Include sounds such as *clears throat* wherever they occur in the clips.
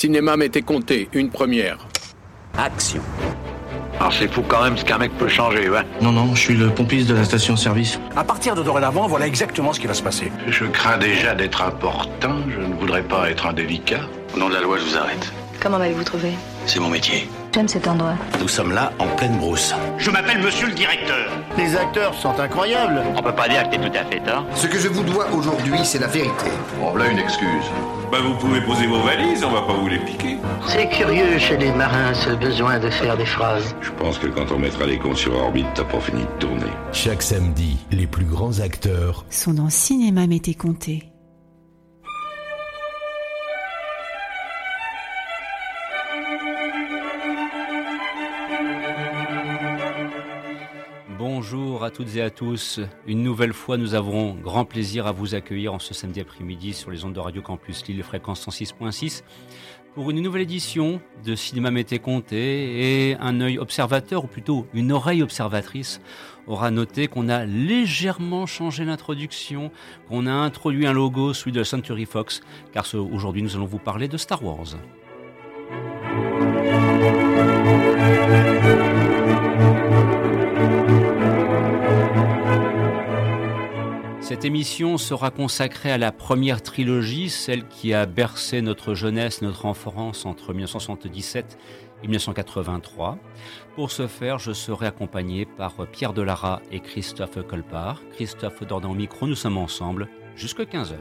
cinéma m'était compté, une première. Action. Alors c'est fou quand même ce qu'un mec peut changer, ouais. Non, non, je suis le pompiste de la station-service. À partir de dorénavant, voilà exactement ce qui va se passer. Je crains déjà d'être important, je ne voudrais pas être indélicat. Au nom de la loi, je vous arrête. Comment m'avez-vous trouvé? C'est mon métier. J'aime cet endroit. Nous sommes là en pleine brousse. Je m'appelle monsieur le directeur. Les acteurs sont incroyables. On peut pas dire que t'es tout à fait tort. Ce que je vous dois aujourd'hui, c'est la vérité. Bon, là une excuse. Bah vous pouvez poser vos valises, on va pas vous les piquer. C'est curieux chez les marins ce besoin de faire des phrases. Je pense que quand on mettra les comptes sur orbite, t'as pas fini de tourner. Chaque samedi, les plus grands acteurs sont dans Cinéma Mété Comté. À toutes et à tous. Une nouvelle fois, nous avons grand plaisir à vous accueillir en ce samedi après-midi sur les ondes de Radio Campus Lille, fréquence 106.6, pour une nouvelle édition de Cinéma Mété Comté. Et un œil observateur, ou plutôt une oreille observatrice, aura noté qu'on a légèrement changé l'introduction, qu'on a introduit un logo, celui de Century Fox, car aujourd'hui nous allons vous parler de Star Wars. Cette émission sera consacrée à la première trilogie, celle qui a bercé notre jeunesse, notre enfance entre 1977 et 1983. Pour ce faire, je serai accompagné par Pierre Delara et Christophe Colpart. Christophe Dordan au micro, nous sommes ensemble jusqu'à 15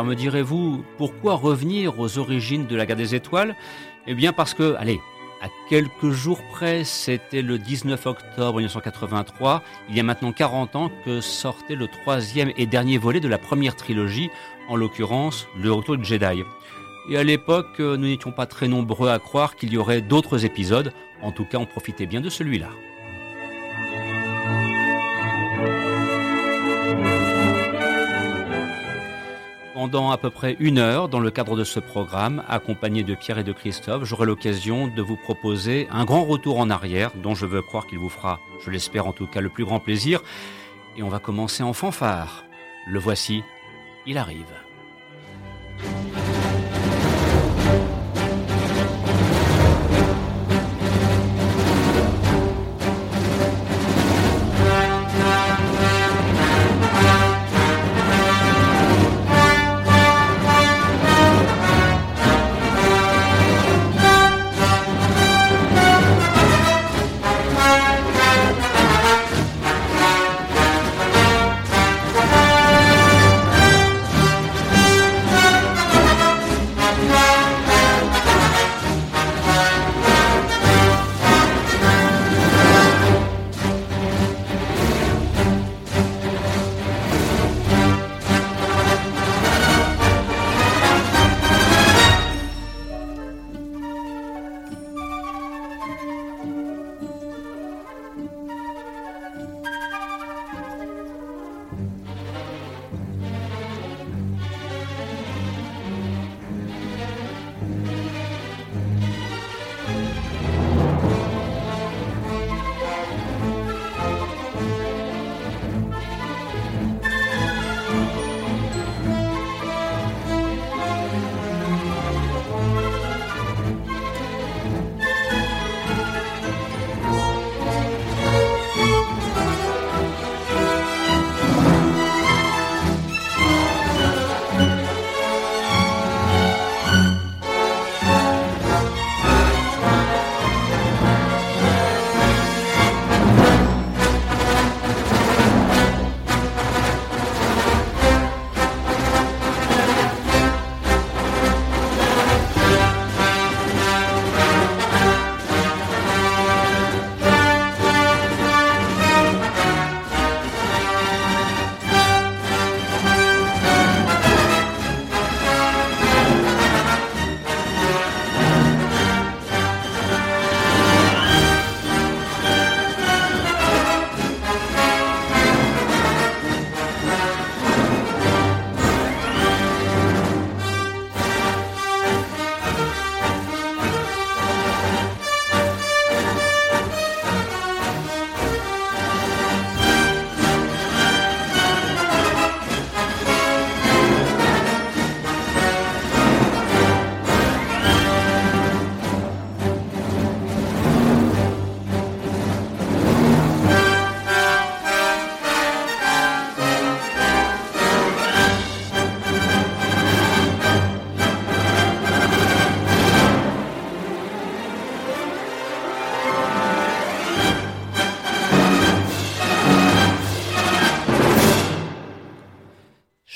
Alors me direz-vous, pourquoi revenir aux origines de la guerre des étoiles? Eh bien parce que, allez, à quelques jours près, c'était le 19 octobre 1983, il y a maintenant 40 ans que sortait le troisième et dernier volet de la première trilogie, en l'occurrence le Retour de Jedi. Et à l'époque, nous n'étions pas très nombreux à croire qu'il y aurait d'autres épisodes, en tout cas on profitait bien de celui-là. Pendant à peu près une heure, dans le cadre de ce programme, accompagné de Pierre et de Christophe, j'aurai l'occasion de vous proposer un grand retour en arrière, dont je veux croire qu'il vous fera, je l'espère en tout cas, le plus grand plaisir. Et on va commencer en fanfare. Le voici, il arrive.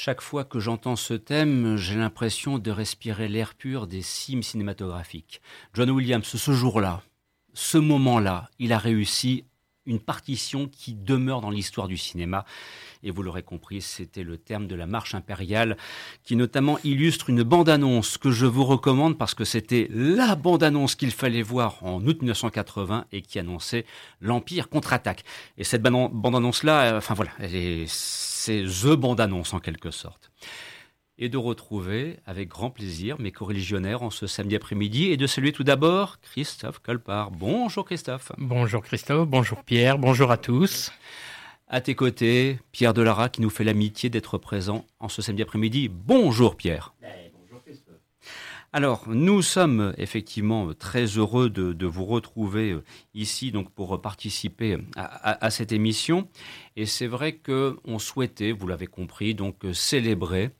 Chaque fois que j'entends ce thème, j'ai l'impression de respirer l'air pur des cimes cinématographiques. John Williams, ce jour-là, ce moment-là, il a réussi une partition qui demeure dans l'histoire du cinéma. Et vous l'aurez compris, c'était le terme de la marche impériale, qui notamment illustre une bande-annonce que je vous recommande parce que c'était la bande-annonce qu'il fallait voir en août 1980 et qui annonçait l'Empire contre-attaque. Et cette bande-annonce-là, euh, enfin voilà, c'est The bande-annonce en quelque sorte et de retrouver avec grand plaisir mes co-religionnaires en ce samedi après-midi et de saluer tout d'abord Christophe Colpart. Bonjour Christophe. Bonjour Christophe, bonjour Pierre, bonjour à tous. À tes côtés, Pierre Delara qui nous fait l'amitié d'être présent en ce samedi après-midi. Bonjour Pierre. Alors, nous sommes effectivement très heureux de, vous retrouver euh, ici donc pour participer à, cette émission. Et c'est vrai qu'on souhaitait, vous l'avez compris, donc célébrer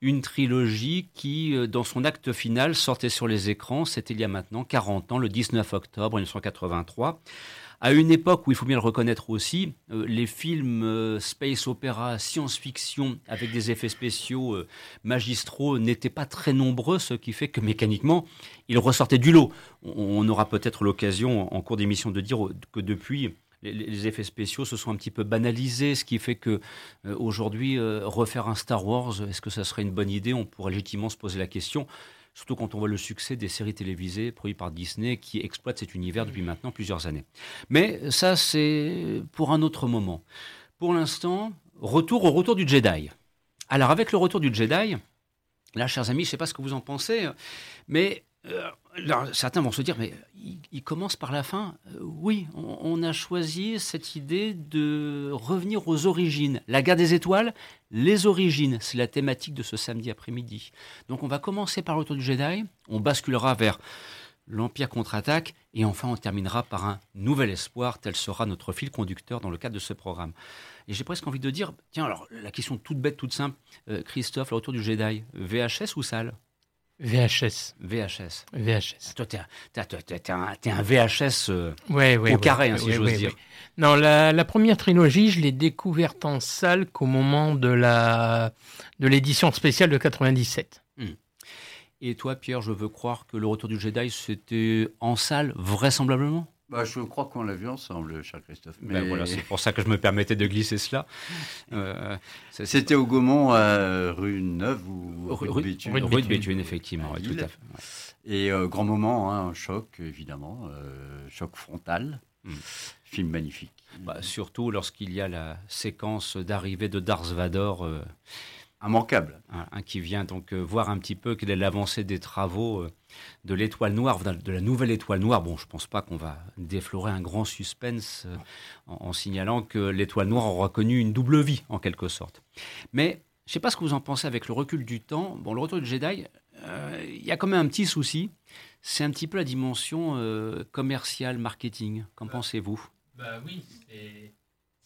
une trilogie qui, euh, dans son acte final, sortait sur les écrans, c'était il y a maintenant 40 ans, le 19 octobre 1983. À une époque où, il faut bien le reconnaître aussi, euh, les films euh, space opéra, science-fiction, avec des effets spéciaux magistraux, n'étaient pas très nombreux, ce qui fait que mécaniquement, ils ressortaient du lot. On, aura peut-être l'occasion en cours d'émission de dire que depuis, les, effets spéciaux se sont un petit peu banalisés, ce qui fait que euh, aujourd'hui, euh, refaire un Star Wars, est-ce que ça serait une bonne idée? On pourrait légitimement se poser la question. Surtout quand on voit le succès des séries télévisées produites par Disney qui exploitent cet univers depuis maintenant plusieurs années. Mais ça, c'est pour un autre moment. Pour l'instant, retour au retour du Jedi. Alors, avec le retour du Jedi, là, chers amis, je ne sais pas ce que vous en pensez, mais euh, certains vont se dire, mais il, commence par la fin. Euh, oui, on, a choisi cette idée de revenir aux origines. La guerre des étoiles, les origines, c'est la thématique de ce samedi après-midi. Donc on va commencer par l'auto du Jedi, on basculera vers l'Empire contre-attaque, et enfin on terminera par un nouvel espoir, tel sera notre fil conducteur dans le cadre de ce programme. Et j'ai presque envie de dire, tiens alors la question toute bête, toute simple, euh, Christophe, le retour du Jedi, VHS ou salle? VHS. VHS. VHS. Toi, t'es un, un, VHS euh, au carré, hein, si j'ose dire. Non, la, première trilogie, je l'ai découverte en salle qu'au moment de la de l'édition spéciale de 97. Hmm. Et toi, Pierre, je veux croire que le Retour du Jedi, c'était en salle, vraisemblablement? Bah, je crois qu'on l'a vu ensemble, cher Christophe. Ben Mais voilà, c'est pour ça que je me permettais de glisser cela. *laughs* Euh, C'était au Gaumont, rue Neuve ou rue, rue, de Béthune, effectivement. tout à fait. Et euh, grand moment, hein, un choc, évidemment, euh, choc frontal. Hmm. Film magnifique. Bah, surtout lorsqu'il y a la séquence d'arrivée de Darth Vader immanquable. Un, qui vient donc euh, voir un petit peu quelle est l'avancée des travaux euh, de l'étoile noire, de la nouvelle étoile noire. Bon, je ne pense pas qu'on va déflorer un grand suspense euh, en, signalant que l'étoile noire aura connu une double vie, en quelque sorte. Mais je ne sais pas ce que vous en pensez avec le recul du temps. Bon, le retour de Jedi, il y a quand même un petit souci. C'est un petit peu la dimension commerciale, marketing. Qu'en pensez-vous? Bah oui, c'est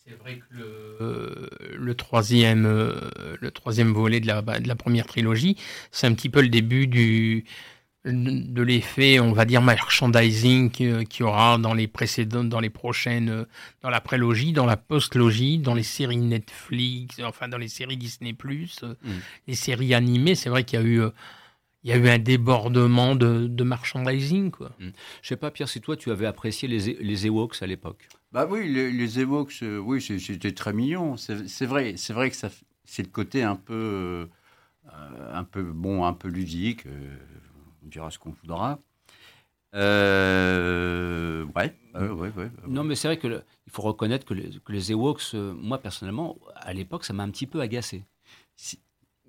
c'est vrai que le, le, troisième, euh, le troisième volet de la, de la première trilogie, c'est un petit peu le début du, de l'effet, on va dire, merchandising qu'il y aura dans les précédentes, dans les prochaines, dans la prélogie, dans la postlogie, dans les séries Netflix, enfin dans les séries Disney+, mm. les séries animées. C'est vrai qu'il y a eu il y a eu un débordement de, de merchandising. Quoi. Mm. Je sais pas, Pierre, si toi tu avais apprécié les, les Ewoks à l'époque. Bah oui, les, les Ewoks, euh, oui, c'était très mignon. C'est vrai, c'est vrai que ça, c'est le côté un peu, euh, un peu bon, un peu ludique. Euh, on dira ce qu'on voudra. Euh, ouais, ouais, ouais, Non, mais c'est vrai que il faut reconnaître que les, que les Ewoks, moi personnellement, à l'époque, ça m'a un petit peu agacé.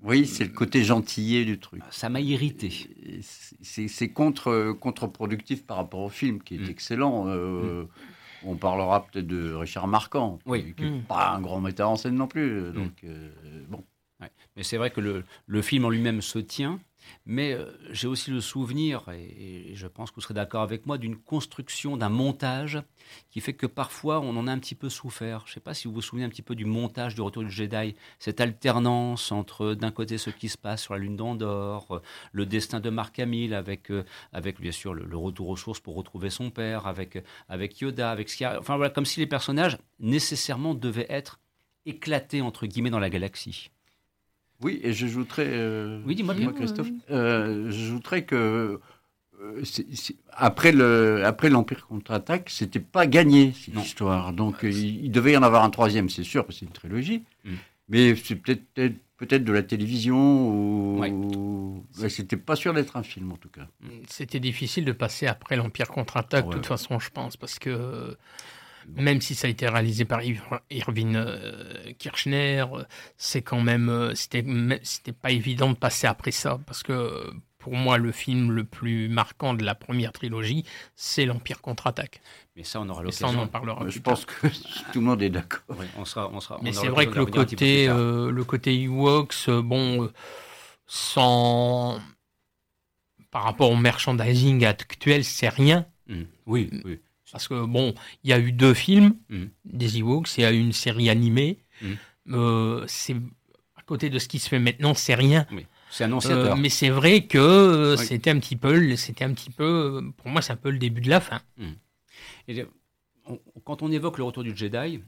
Oui, c'est le côté gentillet du truc. Ça m'a irrité. C'est contre, contre-productif par rapport au film, qui est mm. excellent. Mm. On parlera peut-être de Richard Marquand, oui. qui n'est mm. pas un grand metteur en scène non plus. Mm. Donc, euh, bon. Mais c'est vrai que le, le film en lui-même se tient. Mais euh, j'ai aussi le souvenir, et, je pense que vous serez d'accord avec moi, d'une construction, d'un montage qui fait que parfois on en a un petit peu souffert. Je ne sais pas si vous vous souvenez un petit peu du montage du Retour du Jedi, cette alternance entre d'un côté ce qui se passe sur la Lune d'Andorre, le destin de Mark Hamill avec, euh, avec bien sûr le, retour aux sources pour retrouver son père, avec, avec Yoda, avec ce Enfin voilà, comme si les personnages nécessairement devaient être éclatés entre guillemets dans la galaxie. Oui, et j'ajouterais. Euh, oui, dis-moi bien, Christophe. Euh, j'ajouterais que euh, après le après l'Empire contre-attaque, c'était pas gagné cette histoire. Donc il, devait y en avoir un troisième, c'est sûr, parce que c'est une trilogie. Mm. Mais c'est peut-être peut-être de la télévision ou c'était pas sûr d'être un film en tout cas. C'était difficile de passer après l'Empire contre-attaque de toute façon, je pense, parce que même si ça a été réalisé par Irving euh, Kirchner, c'est quand même euh, c'était c'était pas évident de passer après ça parce que pour moi, le film le plus marquant de la première trilogie, c'est l'Empire contre-attaque. Mais ça, on aura l'occasion. Ça, on en parlera. Je pense que *laughs* tout le monde est d'accord. on sera, on sera, Mais c'est vrai que le côté, euh, le côté Ewoks, bon, sans par rapport au merchandising actuel, c'est rien. Mmh. Oui, oui. Parce que, bon, il y a eu deux films mmh. des Ewoks, il y a eu une série animée. Mmh. Euh, c'est à côté de ce qui se fait maintenant, c'est rien. C'est annonciateur. Euh, mais c'est vrai que euh, c'était un petit peu, c'était un petit peu, pour moi, c'est un peu le début de la fin. Mmh. Et, quand on évoque le retour du Jedi,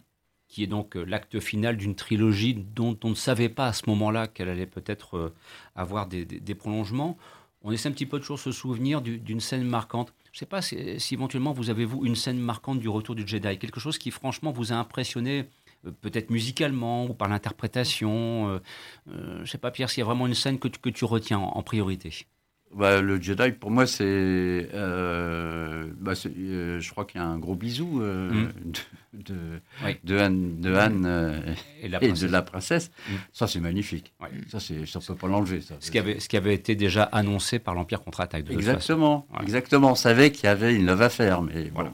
qui est donc l'acte final d'une trilogie dont on ne savait pas à ce moment-là qu'elle allait peut-être avoir des, des, prolongements, on essaie un petit peu de toujours se souvenir d'une scène marquante. Je ne sais pas si, éventuellement vous avez, vous, une scène marquante du retour du Jedi, quelque chose qui franchement vous a impressionné, euh, peut-être musicalement ou par l'interprétation. Euh, euh, je ne sais pas, Pierre, s'il y a vraiment une scène que tu, retiens en priorité. Bah, le Jedi, pour moi, c'est. Euh, bah, euh, je crois qu'il y a un gros bisou euh, mm. de, de, Anne, de Anne et, de la princesse. Mm. Ça, c'est magnifique. Ça, Ça, ne peut pas l'enlever. Ce, qui avait, ce qui avait été déjà annoncé par l'Empire contre-attaque. Exactement. Exactement. On savait qu'il y avait une love à faire. Mais voilà.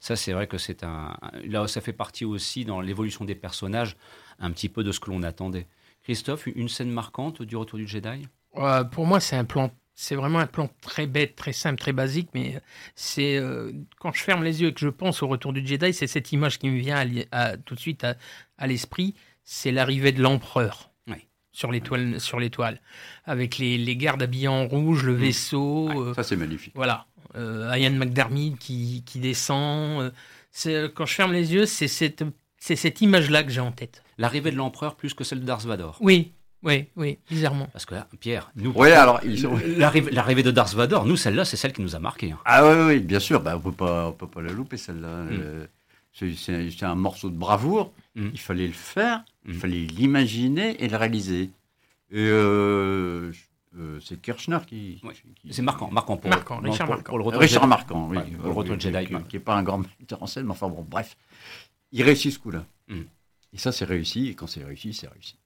Ça, c'est vrai que c'est un. Là, ça fait partie aussi dans l'évolution des personnages, un petit peu de ce que l'on attendait. Christophe, une scène marquante du retour du Jedi? Pour moi, c'est un plan c'est vraiment un plan très bête, très simple, très basique, mais c'est euh, quand je ferme les yeux et que je pense au retour du Jedi, c'est cette image qui me vient à, tout de suite à, l'esprit, c'est l'arrivée de l'empereur. Sur l'étoile, sur l'étoile, avec les, gardes habillés en rouge, le mmh. vaisseau. Euh, ça c'est magnifique. Voilà, euh, Ian McDermott qui, qui descend. quand je ferme les yeux, c'est cette, c'est cette image-là que j'ai en tête. L'arrivée de l'empereur plus que celle de Darth Vader. Oui, oui, oui, bizarrement. Parce que là, Pierre, nous, oui, alors, l'arrivée de Darth Vader, nous, celle-là, c'est celle qui nous a marqué. Hein. Ah oui, oui, bien sûr, bah, on ne peut pas la louper, celle-là. Mm. Euh, c'est un morceau de bravoure, mm. il fallait le faire, il mm. fallait l'imaginer et le réaliser. Et euh, euh, c'est Kirchner qui. C'est marquant, marquant pour, marquant, Richard Marquant. Pour le retour Richard Marquant, oui. pour le retour de Jedi. Qui n'est pas un grand metteur en scène, mais enfin bon, bref. Il réussit ce coup-là. Et ça, c'est réussi, et quand c'est réussi, c'est réussi.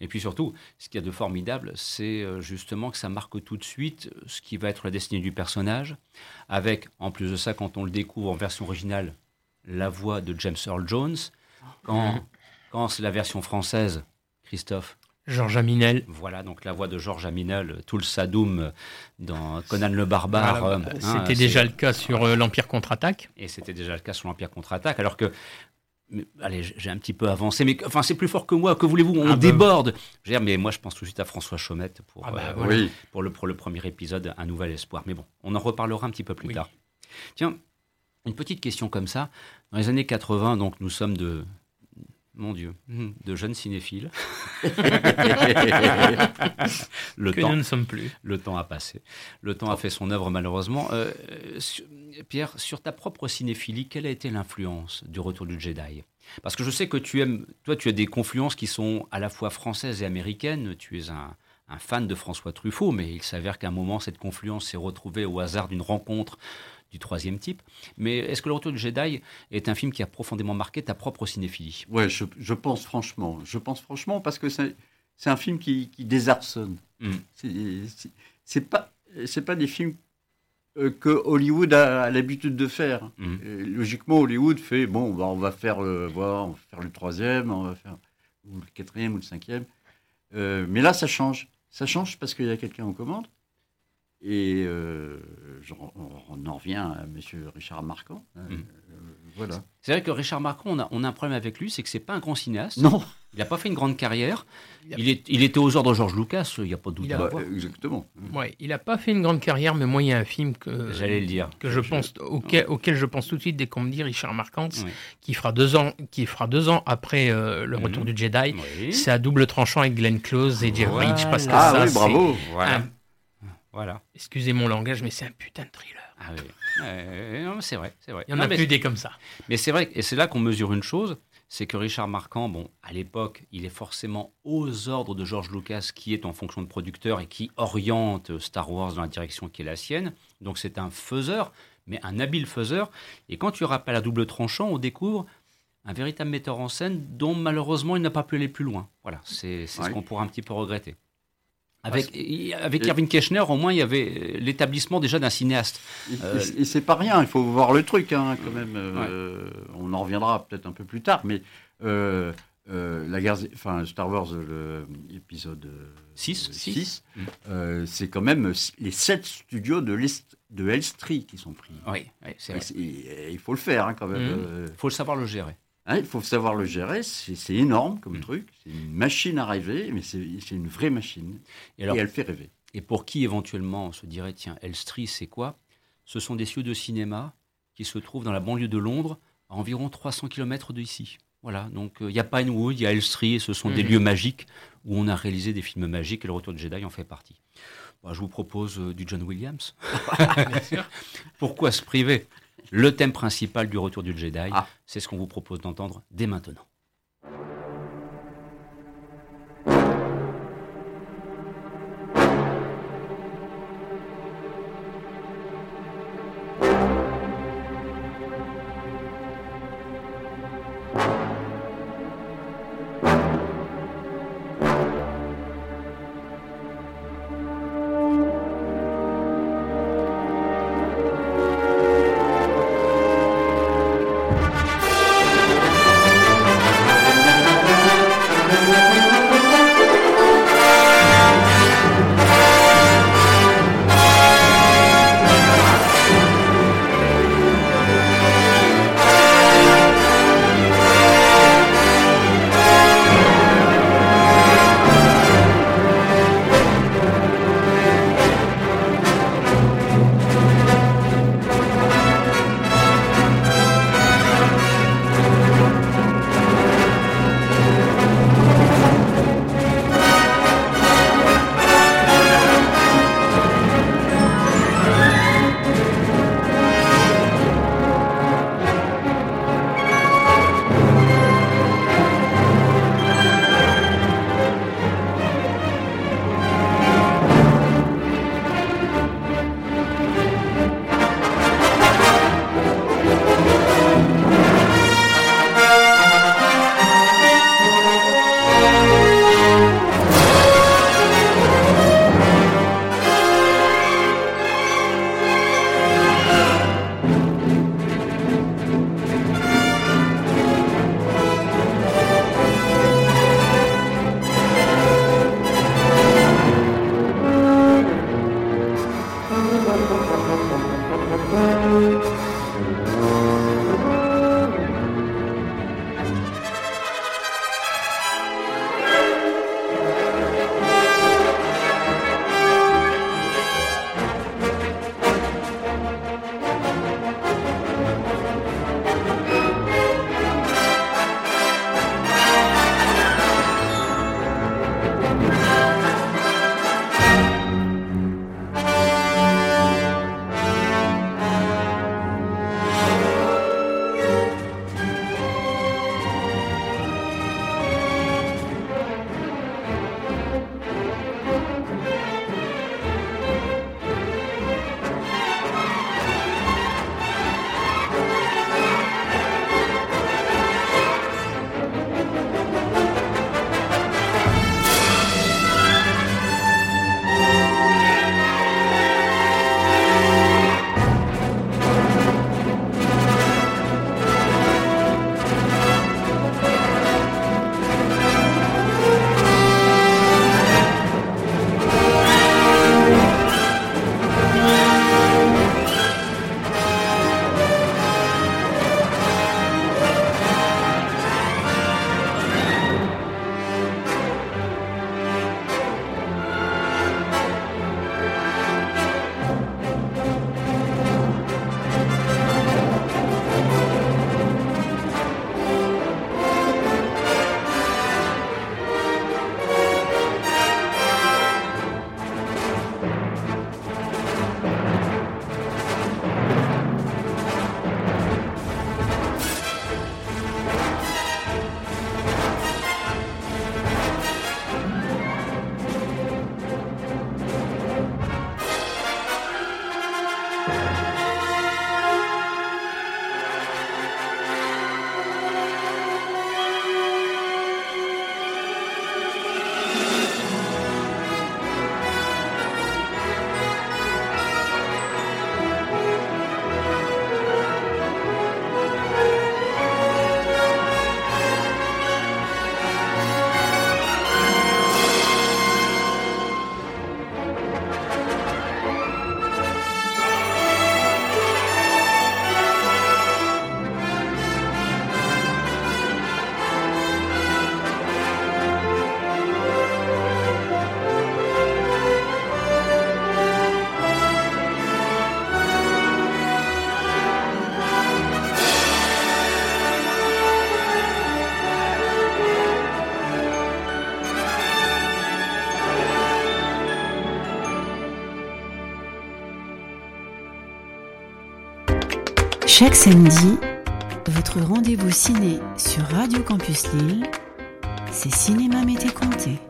Et puis surtout, ce qu'il y a de formidable, c'est euh, justement que ça marque tout de suite euh, ce qui va être la destinée du personnage, avec, en plus de ça, quand on le découvre en version originale, la voix de James Earl Jones, quand, *laughs* quand c'est la version française, Christophe. Georges Aminel. Voilà, donc la voix de Georges Aminel, tout le Sadoum dans Conan le Barbare. Euh, hein, c'était déjà le cas sur l'Empire contre-attaque. Et c'était déjà le cas sur l'Empire contre-attaque, alors que allez, j'ai un petit peu avancé, mais enfin, c'est plus fort que moi. Que voulez-vous? On ah bah déborde. mais moi, je pense tout de suite à François Chaumette pour, ah bah euh, pour, le, pour le premier épisode, Un Nouvel Espoir. Mais bon, on en reparlera un petit peu plus tard. Tiens, une petite question comme ça. Dans les années 80, donc, nous sommes de, mon Dieu, de jeunes cinéphiles. *laughs* le que temps, nous ne sommes plus. Le temps a passé. Le temps a fait son œuvre malheureusement. Euh, Pierre, sur ta propre cinéphilie, quelle a été l'influence du Retour du Jedi? Parce que je sais que tu aimes, toi, tu as des confluences qui sont à la fois françaises et américaines. Tu es un, un fan de François Truffaut, mais il s'avère qu'à un moment, cette confluence s'est retrouvée au hasard d'une rencontre du troisième type. Mais est-ce que Le Retour du Jedi est un film qui a profondément marqué ta propre cinéphilie? Ouais, je, pense franchement. Je pense franchement parce que c'est, un film qui, désarçonne. Hmm. C'est, pas, c'est pas des films euh, que Hollywood a, l'habitude de faire. Hmm. logiquement, Hollywood fait bon, bah, on va faire le, on va faire le troisième, on va faire ou le quatrième ou le cinquième. Euh, mais là, ça change. Ça change parce qu'il y a quelqu'un aux commandes. Et euh, on, en revient à M. Richard Marquand, hein, mm. voilà. C'est vrai que Richard Marquand, on a, on a un problème avec lui, c'est que c'est pas un grand cinéaste. Non. Il n'a pas fait une grande carrière. Il, est, il était aux ordres de George Lucas, il n'y a pas de doute. Bah, exactement. Ouais, il n'a pas fait une grande carrière, mais moi, il y a un film que j'allais le dire, que je pense auquel, auquel, je pense tout de suite dès qu'on me dit Richard Marquand, qui fera deux ans, qui fera deux ans après euh, le Retour du Jedi. C'est à double tranchant avec Glenn Close et Jeff Bridge, parce que ah, ça, oui, bravo. Voilà. Voilà. Excusez mon langage, mais c'est un putain de thriller. Ah oui. Euh, c'est vrai, c'est vrai. Il y en a plus des comme ça. Mais c'est vrai, et c'est là qu'on mesure une chose, c'est que Richard Marquand, bon, à l'époque, il est forcément aux ordres de George Lucas, qui est en fonction de producteur et qui oriente Star Wars dans la direction qui est la sienne. Donc c'est un faiseur, mais un habile faiseur. Et quand tu rappelles à double tranchant, on découvre un véritable metteur en scène dont malheureusement il n'a pas pu aller plus loin. Voilà, c'est ce qu'on pourra un petit peu regretter. Avec, avec Erwin Keschner, au moins, il y avait l'établissement déjà d'un cinéaste. Et, euh, c'est pas rien, il faut voir le truc hein, quand même. Euh, on en reviendra peut-être un peu plus tard, mais euh, la guerre, enfin Star Wars, l'épisode 6, 6 c'est quand même les sept studios de, de Elstree qui sont pris. Oui, c'est vrai. il faut le faire hein, quand même. Il faut le savoir le gérer. Hein, il faut savoir le gérer, c'est énorme comme truc, c'est une machine à rêver, mais c'est une vraie machine. Et, elle fait rêver. Et pour qui éventuellement on se dirait, tiens, Elstree, c'est quoi? Ce sont des cieux de cinéma qui se trouvent dans la banlieue de Londres, à environ 300 km d'ici. Voilà, donc il y a Pinewood, il y a Elstree, et ce sont des lieux magiques où on a réalisé des films magiques, et le Retour de Jedi en fait partie. je vous propose du John Williams. *laughs* *laughs* Pourquoi se priver? Le thème principal du retour du Jedi. Ah. C'est ce qu'on vous propose d'entendre dès maintenant. Chaque samedi, votre rendez-vous ciné sur Radio Campus Lille, c'est Cinéma Mété Comté.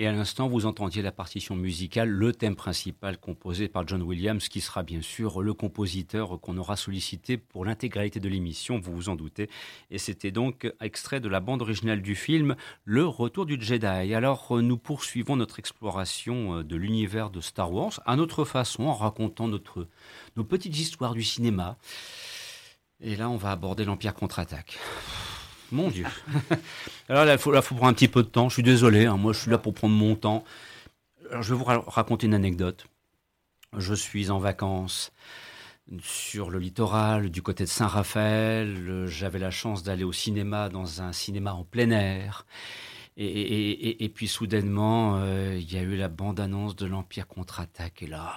Et à l'instant, vous entendiez la partition musicale, le thème principal composé par John Williams, qui sera bien sûr le compositeur qu'on aura sollicité pour l'intégralité de l'émission, vous vous en doutez. Et c'était donc extrait de la bande originale du film Le Retour du Jedi. Alors, nous poursuivons notre exploration de l'univers de Star Wars à notre façon, en racontant nos petites histoires du cinéma. Et là, on va aborder l'Empire contre-attaque. Mon Dieu. *laughs* Alors là, il faut, prendre un petit peu de temps. Je suis désolé, hein. moi je suis là pour prendre mon temps. Alors, je vais vous raconter une anecdote. Je suis en vacances sur le littoral, du côté de Saint-Raphaël. J'avais la chance d'aller au cinéma, dans un cinéma en plein air. Et puis soudainement, euh, il y a eu la bande-annonce de l'Empire contre-attaque. Et là,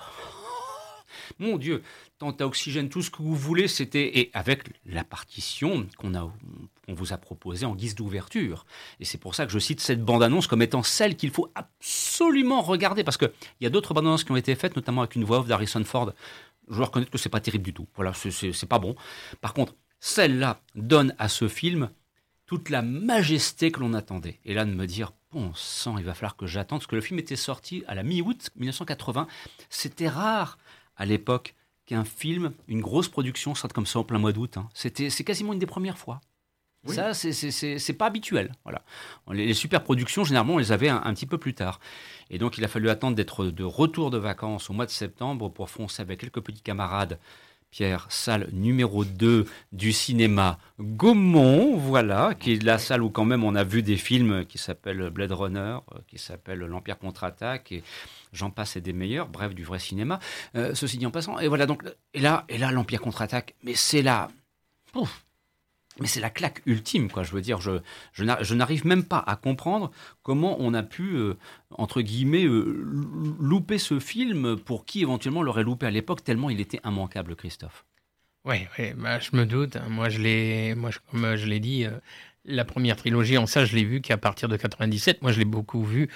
mon Dieu, tant à oxygène, tout ce que vous voulez, c'était et avec la partition qu'on vous a proposée en guise d'ouverture. Et c'est pour ça que je cite cette bande-annonce comme étant celle qu'il faut absolument regarder, parce qu'il y a d'autres bandes-annonces qui ont été faites, notamment avec une voix off d'Harrison Ford. Je dois reconnaître que c'est pas terrible du tout. Voilà, c'est pas bon. Par contre, celle-là donne à ce film toute la majesté que l'on attendait. Et là, de me dire, bon sang, il va falloir que j'attende, parce que le film était sorti à la mi-août 1980. C'était rare à l'époque qu'un film, une grosse production sorte comme ça en plein mois d'août. Hein. C'était, c'est quasiment une des premières fois. Oui. Ça, c'est, c'est, c'est, pas habituel. Voilà. Les, les, super productions, généralement, on les avait un, un, petit peu plus tard. Et donc, il a fallu attendre d'être de retour de vacances au mois de septembre pour foncer avec quelques petits camarades. Pierre, salle numéro 2 du cinéma Gaumont, voilà, qui est la salle où quand même on a vu des films qui s'appellent Blade Runner, qui s'appellent L'Empire contre-attaque, et j'en passe et des meilleurs, bref, du vrai cinéma. Euh, ceci dit en passant, et voilà, donc, et là, et là l'Empire contre-attaque, mais c'est là, mais c'est la claque ultime, quoi. Je veux dire, je, je n'arrive même pas à comprendre comment on a pu, euh, entre guillemets, euh, louper ce film pour qui éventuellement l'aurait loupé à l'époque, tellement il était immanquable, Christophe. Oui, ouais, bah, je me doute. Moi, je moi, comme je l'ai dit, euh, la première trilogie, en ça, je l'ai vu qu'à partir de 97. Moi, je l'ai beaucoup vu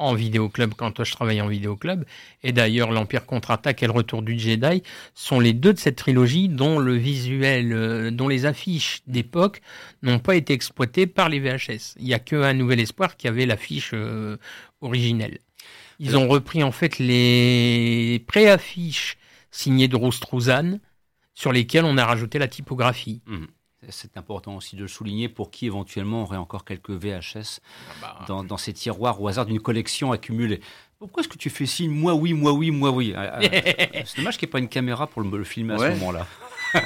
en vidéoclub quand je travaillais en vidéoclub. Et d'ailleurs, l'Empire contre-attaque et le Retour du Jedi sont les deux de cette trilogie dont le visuel, euh, dont les affiches d'époque n'ont pas été exploitées par les VHS. Il n'y a que un Nouvel Espoir qui avait l'affiche euh, originelle. Ils ont repris en fait les pré-affiches signées de Rose Trouzan sur lesquelles on a rajouté la typographie. Mmh. C'est important aussi de le souligner pour qui éventuellement aurait encore quelques VHS bah, dans, dans, ces tiroirs au hasard d'une collection accumulée. Pourquoi est-ce que tu fais signe Moi oui, moi oui, moi oui? *laughs* C'est dommage qu'il n'y ait pas une caméra pour le, le filmer à ouais. ce moment-là. *laughs*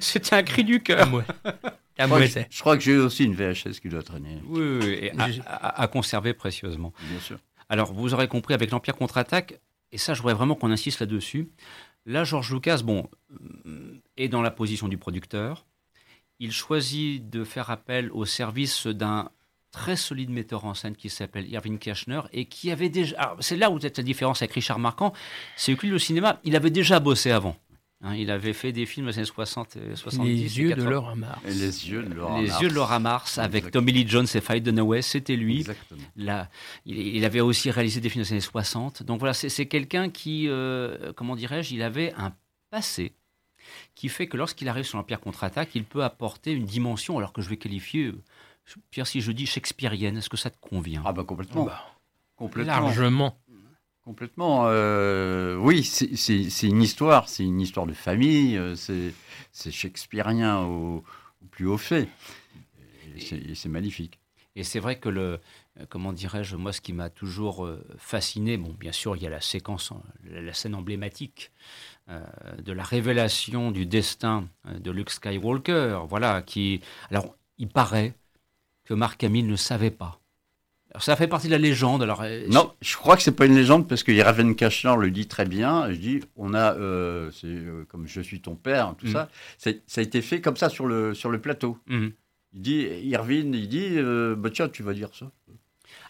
C'était un cri du cœur. Ouais. *laughs* Je, crois que, je crois que j'ai aussi une VHS qui doit traîner. Oui, oui, oui et à, à, à, conserver précieusement. Bien sûr. Alors, vous aurez compris avec l'Empire contre-attaque, et ça, je voudrais vraiment qu'on insiste là-dessus. Là, George Lucas, bon, est dans la position du producteur il choisit de faire appel au service d'un très solide metteur en scène qui s'appelle Irving Kirchner et qui avait déjà. C'est là où est la différence avec Richard Marquand, c'est que lui, le cinéma, il avait déjà bossé avant. Hein, il avait fait des films des années 60 et 70. Les yeux de Laura Mars. Et les yeux de Laura les Mars. yeux de Laura Mars avec Exactement. Tommy Lee Jones et Faye Dunaway, c'était lui. Exactement. Là, il, il, avait aussi réalisé des films des années 60. Donc voilà, c'est quelqu'un qui, euh, comment dirais-je, il avait un passé qui fait que lorsqu'il arrive sur l'Empire contre-attaque, il peut apporter une dimension, alors que je vais qualifier, Pierre, si je dis shakespearienne, est-ce que ça te convient? Ah bah complètement. Bah, complètement. Largement. Complètement. Euh, oui, c'est une histoire, c'est une histoire de famille, euh, c'est shakespearien au, au, plus haut fait. Et c'est magnifique. Et c'est vrai que le, comment dirais-je, moi, ce qui m'a toujours euh, fasciné, bon, bien sûr, il y a la séquence, la scène emblématique euh, de la révélation du destin euh, de Luke Skywalker, voilà, qui, alors, il paraît que Mark Hamill ne savait pas. Alors, ça fait partie de la légende. Alors, non, je crois que c'est pas une légende parce que Raven Kashner le dit très bien. Je dis, on a, euh, c'est euh, comme je suis ton père, tout mm. ça. Ça a été fait comme ça sur le sur le plateau. Mm. Il dit, Irvine, il dit, euh, bah tiens, tu vas dire ça.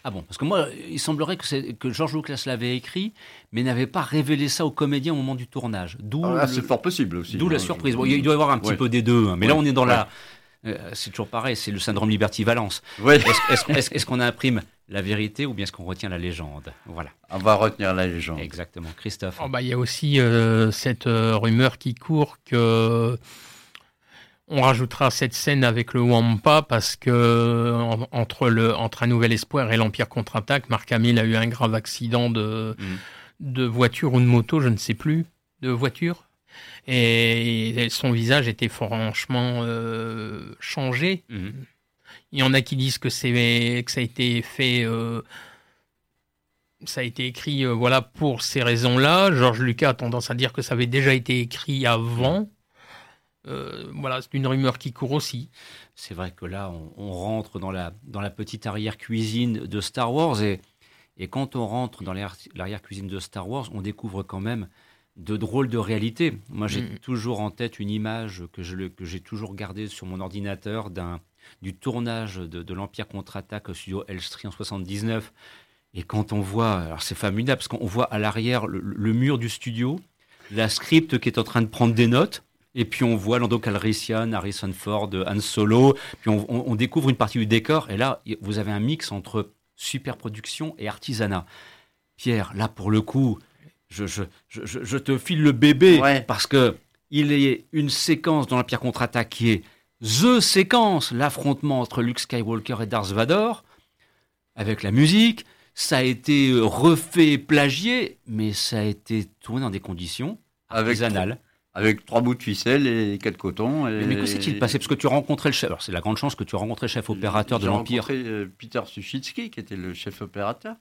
Ah bon Parce que moi, il semblerait que, que George Lucas l'avait écrit, mais n'avait pas révélé ça aux comédiens au moment du tournage. D'où ah, c'est fort possible aussi. D'où la surprise. Bon, il doit y avoir un petit ouais. peu des deux, hein, mais ouais. là on est dans ouais. la. Euh, c'est toujours pareil, c'est le syndrome Liberty Valence. Ouais. Est-ce est qu est qu qu qu'on imprime la vérité ou bien est-ce qu'on retient la légende? Voilà. On va retenir la légende. Exactement. Christophe oh, bah, Il y a aussi euh, cette euh, rumeur qui court que on rajoutera cette scène avec le Wampa parce que entre, le, entre Un Nouvel Espoir et l'Empire contre-attaque, Marc Hamill a eu un grave accident de, mm. de voiture ou de moto, je ne sais plus, de voiture. Et son visage était franchement euh, changé. Mm. Il y en a qui disent que, c'est, que ça a été fait, euh, ça a été écrit euh, voilà, pour ces raisons-là. Georges Lucas a tendance à dire que ça avait déjà été écrit avant. Euh, voilà, c'est une rumeur qui court aussi. C'est vrai que là, on, rentre dans la, dans la petite arrière-cuisine de Star Wars et, et quand on rentre dans l'arrière-cuisine de Star Wars, on découvre quand même de drôles de réalités. Moi, j'ai mm. toujours en tête une image que, je, que j'ai toujours gardée sur mon ordinateur d'un du tournage de, l'Empire contre-attaque au studio Elstree en 79. Et quand on voit, alors c'est familial parce qu'on voit à l'arrière le, mur du studio, la script qui est en train de prendre des notes, et puis on voit Lando Calrissian, Harrison Ford, Han Solo, puis on, découvre une partie du décor, et là vous avez un mix entre super production et artisanat. Pierre, là pour le coup, je, je, te file le bébé parce que il y a une séquence dans l'Empire contre-attaque qui est The séquence, l'affrontement entre Luke Skywalker et Darth Vader, avec la musique. Ça a été euh, refait, plagié, mais ça a été tourné dans des conditions artisanales. Avec trois bouts de ficelle et quatre cotons. Mais, que s'est-il passé? Parce que tu rencontrais le chef. Alors, c'est la grande chance que tu rencontrais le chef opérateur de l'Empire. J'ai rencontré euh, Peter Suchitsky, qui était le chef opérateur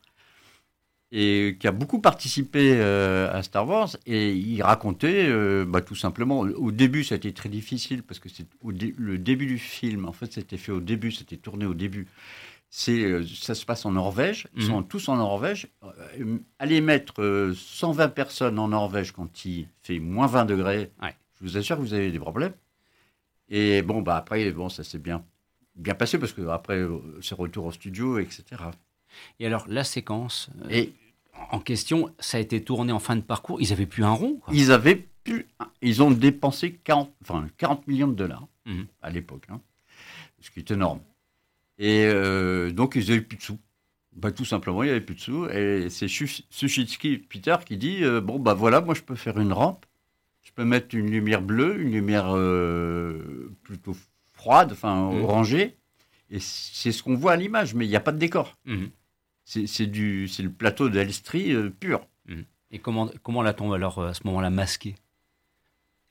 et qui a beaucoup participé euh, à Star Wars. Et il racontait, euh, bah, tout simplement, au début, ça a été très difficile parce que c'est le début du film. En fait, c'était fait au début, c'était tourné au début. C'est, euh, ça se passe en Norvège. Ils sont mhm. tous en Norvège. aller mettre 120 personnes en Norvège quand il fait moins 20 degrés, je vous assure que vous avez des problèmes. Et bon, bah après, bon, ça s'est bien, bien passé parce que après, c'est retour au studio, etc. Et alors, la séquence euh, en question, ça a été tourné en fin de parcours. Ils avaient plus un rond. Ils avaient plus. Ils ont dépensé 40, enfin, 40 millions de dollars mhm. à l'époque, hein, ce qui est énorme. Et euh, donc, ils n'avaient plus de sous. Bah, tout simplement, il n'y avait plus de sous. Et c'est Sushitsky Peter qui dit euh, Bon, bah voilà, moi je peux faire une rampe. Je peux mettre une lumière bleue, une lumière plutôt froide, enfin mhm. orangée. Et c'est ce qu'on voit à l'image, mais il n'y a pas de décor. Mhm c'est le plateau d'Elstree euh, pur. Mhm. Et comment comment l'a-t-on alors euh, à ce moment-là masqué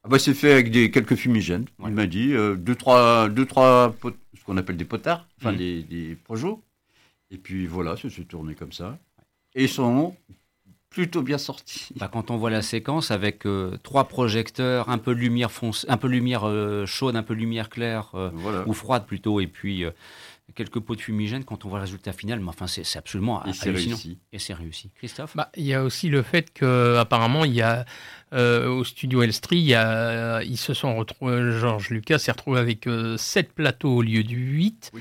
ah bah c'est fait avec des quelques fumigènes. Il m'a dit euh, deux trois deux trois ce qu'on appelle des potards, enfin mhm. des, des projos. Et puis voilà, ça s'est tourné comme ça. Et ils sont plutôt bien sortis. Bah, quand on voit la séquence avec trois projecteurs, un peu de lumière fonce, un peu lumière chaude, un peu de lumière claire ou froide plutôt, et puis quelques pots de fumigène quand on voit le résultat final, mais enfin, c'est absolument Et c'est réussi. Et c'est réussi. Christophe? Bah, Il y a aussi le fait qu'apparemment, il y a euh, au studio Elstree, il y a, ils se sont retrouvés, Georges Lucas s'est retrouvé avec euh, 7 plateaux au lieu de 8,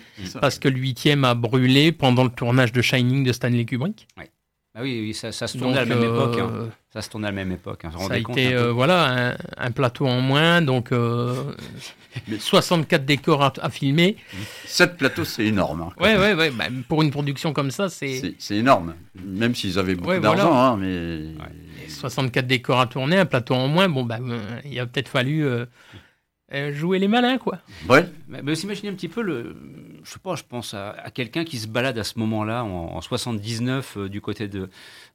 parce que le huitième a brûlé pendant le tournage de Shining de Stanley Kubrick. Oui. Ah oui, ça, se tournait à la même époque. Hein. Euh, ça se tournait à la même époque. Hein. Ça a été euh, voilà, un, plateau en moins, donc 64 euh, *laughs* décors à, filmer. 7 plateaux, c'est énorme. Hein, ouais, ouais, ouais, bah, pour une production comme ça, c'est. C'est énorme, même s'ils avaient beaucoup d'argent. mais... 64 décors à tourner, un plateau en moins, bon, bah, il a peut-être fallu euh, jouer les malins, quoi. Ouais. Mais, mais imaginez un petit peu le. Je sais pas, je pense à, quelqu'un qui se balade à ce moment-là, en, en 79, euh, du côté de,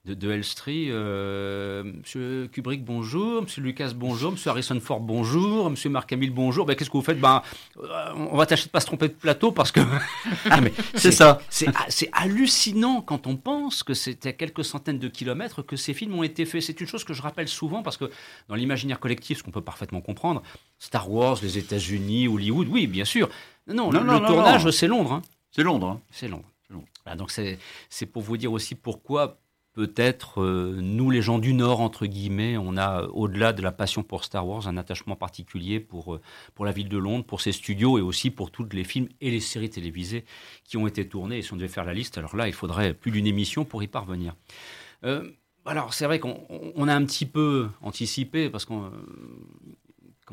de, de Elstree. Euh, Monsieur Kubrick, bonjour. Monsieur Lucas, bonjour. Monsieur Harrison Ford, bonjour. Monsieur Marc Hamill, bonjour. Ben, Qu'est-ce que vous faites? Ben, euh, On va tâcher de pas se tromper de plateau parce que. *laughs* ah, mais c'est ça. C'est hallucinant quand on pense que c'était à quelques centaines de kilomètres que ces films ont été faits. C'est une chose que je rappelle souvent parce que dans l'imaginaire collectif, ce qu'on peut parfaitement comprendre, Star Wars, les États-Unis, Hollywood, oui, bien sûr. Non, non, le, tournage, c'est Londres. Hein. C'est Londres. Hein. C'est Londres. donc c'est pour vous dire aussi pourquoi peut-être euh, nous, les gens du Nord, entre guillemets, on a, au-delà de la passion pour Star Wars, un attachement particulier pour, euh, pour la ville de Londres, pour ses studios et aussi pour tous les films et les séries télévisées qui ont été tournés. Et si on devait faire la liste, alors là, il faudrait plus d'une émission pour y parvenir. Euh, alors, c'est vrai qu'on a un petit peu anticipé, parce qu'on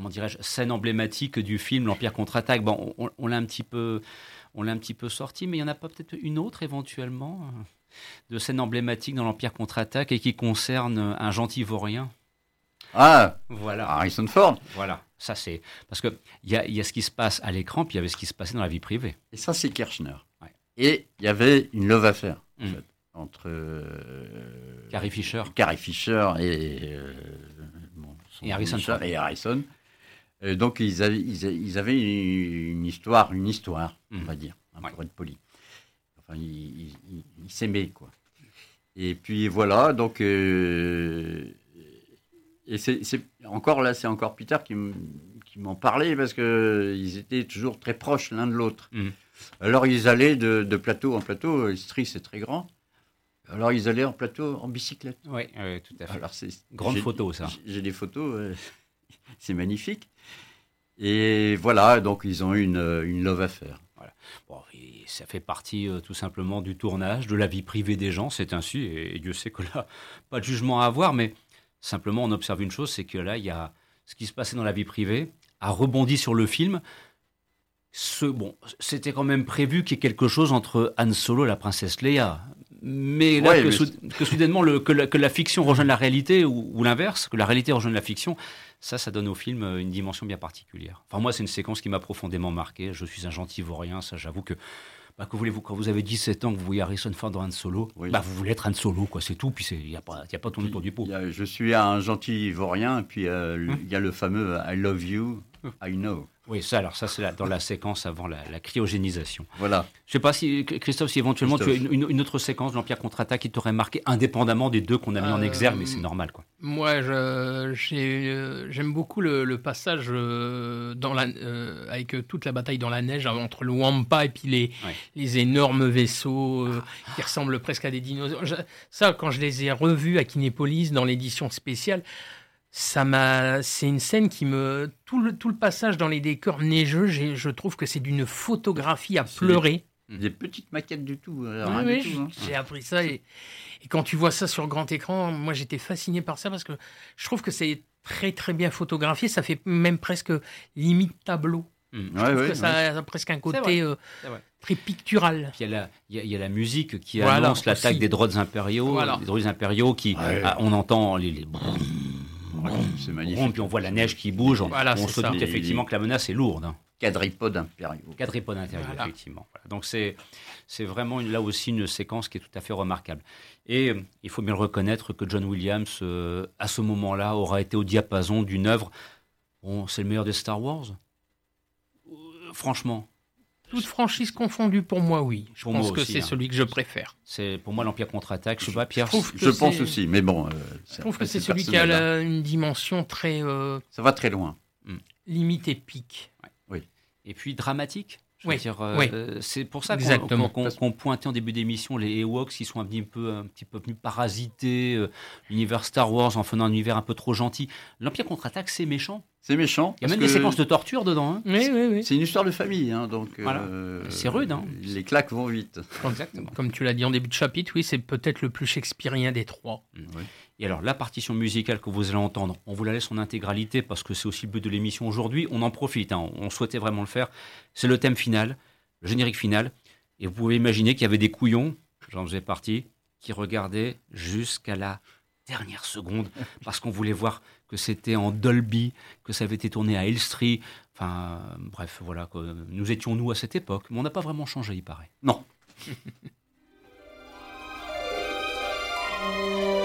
comment dirais-je, scène emblématique du film L'Empire contre-attaque. Bon, on, l'a un petit peu, on l'a un petit peu sorti, mais il y en a pas peut-être une autre éventuellement de scène emblématique dans l'Empire contre-attaque et qui concerne un gentil vaurien. Ah, voilà. Harrison Ford. Voilà, ça c'est parce que il y a, y a, ce qui se passe à l'écran, puis il y avait ce qui se passait dans la vie privée. Et ça c'est Kirchner. Et il y avait une love affaire en hmm. fait, entre euh, Carrie Fisher, Carrie Fisher et, euh, et Harrison Ford. Et Harrison. Donc ils avaient, ils, avaient une, histoire, une histoire, on hmm. va dire, hein, pour être poli. Enfin, ils, s'aimaient quoi. Et puis voilà, donc euh, et c'est encore là, c'est encore Peter qui m'en parlait parce que ils étaient toujours très proches l'un de l'autre. Hmm. Alors ils allaient de, plateau en plateau. Istrie c'est très grand. Alors ils allaient en plateau en bicyclette. Oui, tout à fait. Alors grande photo ça. J'ai des photos, euh, *laughs* c'est magnifique. Et voilà, donc ils ont une, une love affaire. Voilà. Bon, ça fait partie euh, tout simplement du tournage, de la vie privée des gens, c'est ainsi. Et, Dieu sait que là, *laughs* pas de jugement à avoir, mais simplement on observe une chose, c'est que là, il y a ce qui se passait dans la vie privée a rebondi sur le film ce, bon, c'était quand même prévu qu'il y ait quelque chose entre Han Solo et la princesse Leia. Mais là, que, soudainement, le, que, la, fiction rejoigne la réalité, ou, l'inverse, que la réalité rejoigne la fiction, ça, ça donne au film euh, une dimension bien particulière. Enfin, moi, c'est une séquence qui m'a profondément marqué. Je suis un gentil vaurien, ça, j'avoue que. Bah, que voulez-vous, quand vous avez 17 ans, que vous voyez Harrison Ford dans Han Solo, bah, vous voulez être Han Solo, quoi, c'est tout, puis il n'y a pas, y a pas ton autour du pot. je suis un gentil vaurien, puis euh, hum. il y a le fameux I love you, hum. I know. Oui, ça, alors ça, c'est dans la séquence avant la, cryogénisation. Voilà. Je sais pas si, Christophe, si éventuellement tu as une, autre séquence l'Empire contre-attaque qui t'aurait marqué indépendamment des deux qu'on a mis en exergue, mais c'est euh, normal, quoi. Moi, j'aime beaucoup le, passage euh, dans la, euh, avec toute la bataille dans la neige entre le Wampa et puis les, les énormes vaisseaux qui ressemblent presque à des dinosaures. Ça, quand je les ai revus à Kinépolis dans l'édition spéciale, ça m'a, c'est une scène qui me, tout le, tout le passage dans les décors neigeux, je trouve que c'est d'une photographie à pleurer. Des, petites maquettes du tout. Euh, oui, hein. j'ai appris ça et, et, quand tu vois ça sur grand écran, moi j'étais fasciné par ça parce que je trouve que c'est très très bien photographié, ça fait même presque limite tableau. Mmh. Je trouve que ça a presque un côté euh, très pictural. Il y, a la, il, y a la, musique qui annonce l'attaque des droits impériaux, des droits impériaux qui, ah, on entend les, les c'est magnifique. Puis on voit la neige qui bouge. on se doute effectivement que la menace est lourde. Hein. Quadripodes impériaux. Quadripodes impériaux, effectivement. Donc c'est c'est vraiment là aussi une séquence qui est tout à fait remarquable. Et euh, il faut bien le reconnaître que John Williams, euh, à ce moment-là, aura été au diapason d'une œuvre. Bon, c'est le meilleur des Star Wars? Euh, franchement, toute franchise confondue, pour moi, oui. Je pense que c'est hein. celui que je préfère. C'est pour moi l'Empire contre-attaque. Je sais pas, Pierre. Je, pense aussi, mais bon. Euh, je trouve que c'est celui qui a une dimension très. Euh, Ça va très loin. Hmm. Limite épique. Oui. Et puis dramatique. Oui. Euh, c'est pour ça qu'on pointait en début d'émission les Ewoks qui sont un petit peu, un petit peu venus parasiter l'univers Star Wars en faisant un univers un peu trop gentil. L'Empire contre-attaque, c'est méchant. C'est méchant. Il y a même des séquences de torture dedans. Hein. Oui, oui, oui. C'est une histoire de famille, hein, donc. Euh, c'est rude. Hein. Les claques vont vite. Exactement. Comme tu l'as dit en début de chapitre, oui, c'est peut-être le plus shakespearien des trois. Mm. Et alors, la partition musicale que vous allez entendre, on vous la laisse en intégralité parce que c'est aussi le but de l'émission aujourd'hui. On en profite, hein. on souhaitait vraiment le faire. C'est le thème final, le générique final. Et vous pouvez imaginer qu'il y avait des couillons, j'en faisais partie, qui regardaient jusqu'à la dernière seconde parce qu'on voulait voir que c'était en Dolby, que ça avait été tourné à Elstree. Enfin, bref, voilà, nous étions nous à cette époque, mais on n'a pas vraiment changé, il paraît. Non. *laughs*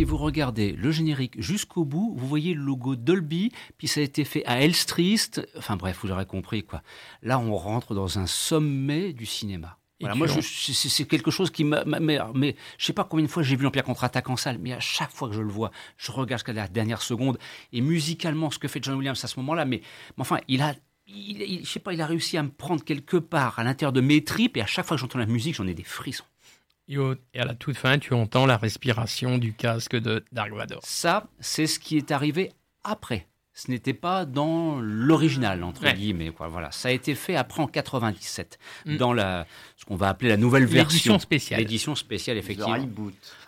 si vous regardez le générique jusqu'au bout, vous voyez le logo Dolby, puis ça a été fait à Elstrist. Enfin bref, vous aurez compris quoi. Là, on rentre dans un sommet du cinéma. Voilà, moi, c'est quelque chose qui m'a. Mais, mais je sais pas combien de fois j'ai vu l'Empire contre-attaque en salle, mais à chaque fois que je le vois, je regarde jusqu'à la dernière seconde. Et musicalement, ce que fait John Williams à ce moment-là, mais, mais enfin, il a il, je sais pas, il a réussi à me prendre quelque part à l'intérieur de mes tripes et à chaque fois que j'entends la musique, j'en ai des frissons. Et à la toute fin, tu entends la respiration du casque de Dark Vador. Ça, c'est ce qui est arrivé après. Ce n'était pas dans l'original, entre guillemets. Voilà. Ça a été fait après en 97, mm. dans la, ce qu'on va appeler la nouvelle version. L'édition spéciale. L'édition spéciale, effectivement.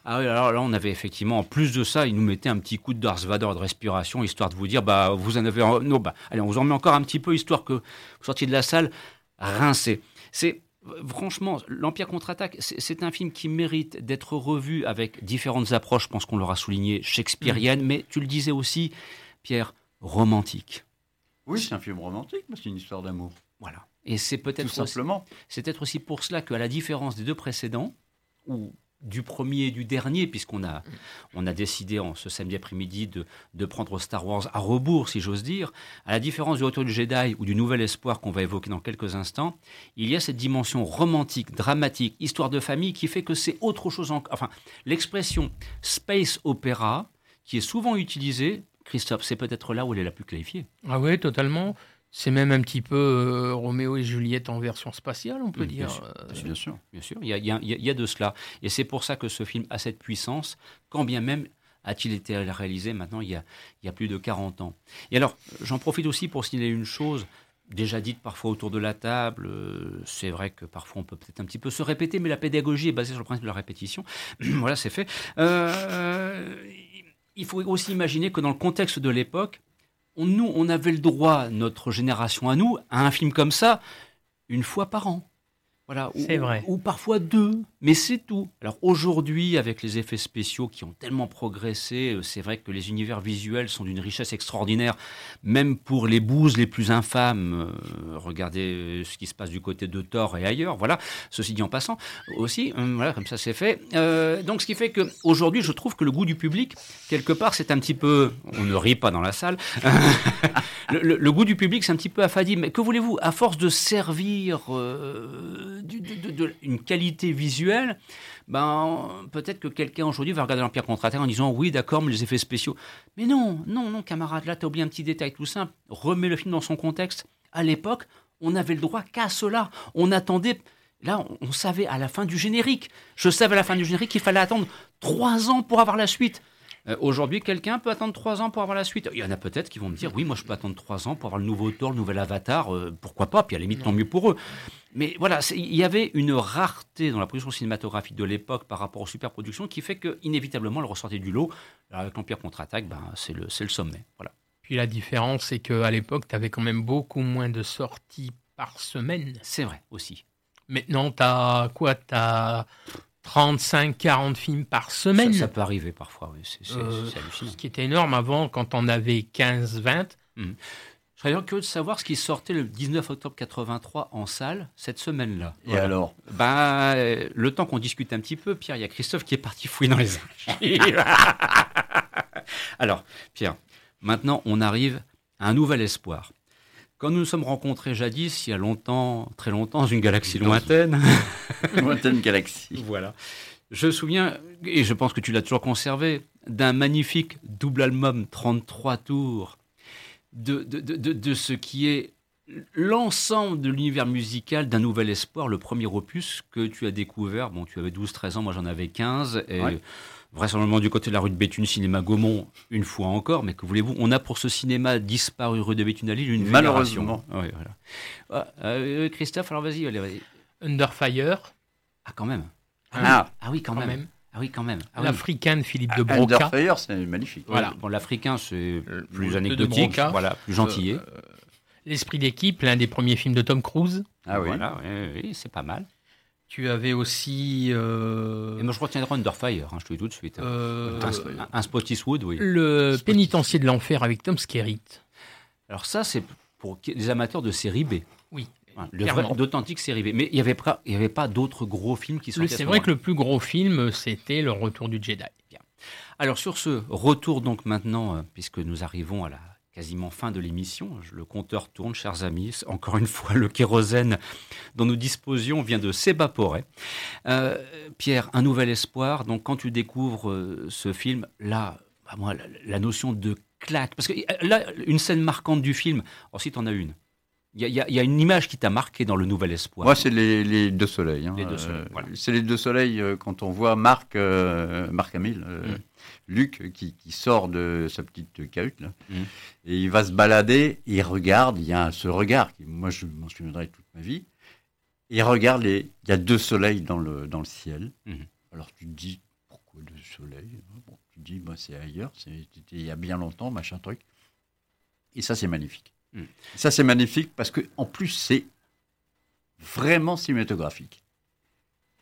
Ah oui, alors là, on avait effectivement, en plus de ça, ils nous mettaient un petit coup de Darth Vader de respiration, histoire de vous dire, bah, vous en avez. Non, bah, allez, on vous en met encore un petit peu, histoire que vous sortiez de la salle rincé. C'est Franchement, l'Empire contre-attaque, c'est un film qui mérite d'être revu avec différentes approches, je pense qu'on l'aura souligné, shakespearienne, mm. mais tu le disais aussi, Pierre, romantique. Oui, c'est un film romantique, mais c'est une histoire d'amour. Voilà. Et c'est peut-être simplement. C'est peut-être aussi pour cela qu'à la différence des deux précédents, ou du premier et du dernier, puisqu'on a, on a décidé en ce samedi après-midi de, prendre Star Wars à rebours, si j'ose dire, à la différence du Retour du Jedi ou du Nouvel Espoir qu'on va évoquer dans quelques instants, il y a cette dimension romantique, dramatique, histoire de famille qui fait que c'est autre chose. En, enfin, l'expression space opéra, qui est souvent utilisée, Christophe, c'est peut-être là où elle est la plus qualifiée. Ah oui, totalement. C'est même un petit peu euh, Roméo et Juliette en version spatiale, on peut dire. Bien sûr, bien sûr, Il, y a, de cela. Et c'est pour ça que ce film a cette puissance, quand bien même a-t-il été réalisé maintenant il y, a, plus de 40 ans. Et alors, j'en profite aussi pour signaler une chose, déjà dite parfois autour de la table. Euh, c'est vrai que parfois on peut peut-être un petit peu se répéter, mais la pédagogie est basée sur le principe de la répétition. *clears throat* voilà, c'est fait. Euh, il faut aussi imaginer que dans le contexte de l'époque, nous, on avait le droit, notre génération à nous, à un film comme ça, une fois par an. Voilà, c'est vrai. Ou parfois deux, mais c'est tout. Alors aujourd'hui, avec les effets spéciaux qui ont tellement progressé, euh, c'est vrai que les univers visuels sont d'une richesse extraordinaire, même pour les bouses les plus infâmes. Euh, regardez euh, ce qui se passe du côté de Thor et ailleurs. Voilà, ceci dit en passant aussi. voilà, comme ça c'est fait. donc ce qui fait que aujourd'hui, je trouve que le goût du public, quelque part, c'est un petit peu. On ne rit pas dans la salle. *laughs* le, goût du public, c'est un petit peu affadi. Mais que voulez-vous? À force de servir une qualité visuelle, ben, peut-être que quelqu'un aujourd'hui va regarder l'Empire contre-attaque en disant oui, d'accord, mais les effets spéciaux. Mais non, non, non, camarade, là, tu as oublié un petit détail tout simple. Remets le film dans son contexte. À l'époque, on n'avait le droit qu'à cela. On attendait. Là, on savait à la fin du générique. Je savais à la fin du générique qu'il fallait attendre trois ans pour avoir la suite. Euh, aujourd'hui, quelqu'un peut attendre trois ans pour avoir la suite? Il y en a peut-être qui vont me dire, oui, moi je peux attendre trois ans pour avoir le nouveau Thor, le nouvel Avatar, euh, pourquoi pas, puis à la limite, tant mieux pour eux. Mais voilà, il y avait une rareté dans la production cinématographique de l'époque par rapport aux superproductions qui fait qu'inévitablement, elle ressortait du lot. avec l'Empire contre-attaque, ben, c'est le, le sommet. Voilà. Puis la différence, c'est qu'à l'époque, tu avais quand même beaucoup moins de sorties par semaine. C'est vrai aussi. Maintenant, tu as quoi? Tu as 35, 40 films par semaine. Ça, peut arriver parfois, oui. C'est euh, Ce qui était énorme avant, quand on avait 15, 20. Mmh. Je serais curieux de savoir ce qui sortait le 19 octobre 83 en salle cette semaine-là. Et alors ben, Le temps qu'on discute un petit peu, Pierre, il y a Christophe qui est parti fouiller dans les archives. *laughs* alors, Pierre, maintenant on arrive à un nouvel espoir. Quand nous nous sommes rencontrés jadis, il y a longtemps, très longtemps, dans une galaxie lointaine. lointaine galaxie. *laughs* Voilà. Je me souviens, et je pense que tu l'as toujours conservé, d'un magnifique double album 33 tours de, de, de, de ce qui est l'ensemble de l'univers musical d'un nouvel espoir, le premier opus que tu as découvert. Bon, tu avais 12-13 ans, moi j'en avais 15. Et vraisemblablement du côté de la rue de Béthune, cinéma Gaumont, une fois encore, mais que voulez-vous On a pour ce cinéma disparu rue de Béthune à Lille une Malheureusement. Oui, voilà. Ah, euh, Christophe, alors vas-y, allez, vas-y. Under Ah, quand même. Ah, ah oui, quand, même. Ah oui, quand même. Ah L'Africain de Philippe de Broca. Under c'est magnifique. Voilà. Bon, l'Africain, c'est plus anecdotique, voilà, plus gentillé. Euh, L'Esprit d'équipe, l'un des premiers films de Tom Cruise. Ah oui. Voilà, oui c'est pas mal. Tu avais aussi. Euh... Et moi, je retiendrai Under Fire, hein, je te dis tout de suite. Hein. Euh... Un, un, Spottiswood, oui. Le Pénitencier de l'Enfer avec Tom Skerritt. Alors, ça, c'est pour les amateurs de série B. Oui. D'authentiques série B. Mais il n'y avait pas, avait pas d'autres gros films qui sortaient. C'est vrai que le plus gros film, c'était Le Retour du Jedi. Alors sur ce retour donc maintenant, euh, puisque nous arrivons à la quasiment fin de l'émission, le compteur tourne, chers amis. Encore une fois, le kérosène dont nous disposions vient de s'évaporer. Euh, Pierre, un nouvel espoir. Donc quand tu découvres euh, ce film, là, bah, moi, la, notion de claque, parce que là, une scène marquante du film, ensuite on a une. Il y, a une image qui t'a marqué dans le Nouvel Espoir. Moi, c'est les, deux soleils. Hein. Euh, c'est les deux soleils euh, quand on voit Marc, euh, Marc Hamill, mm. Luc, qui, sort de sa petite cahute, là, mm. et il va se balader, il regarde, il y a ce regard, qui, moi je m'en souviendrai toute ma vie, il regarde, les, il y a deux soleils dans le, dans le ciel. Mm. Alors tu te dis, pourquoi deux soleils bon, Tu te dis, bah, c'est ailleurs, c'était il y a bien longtemps, machin truc. Et ça, c'est magnifique. Hmm. Ça, c'est magnifique parce que en plus, c'est vraiment cinématographique.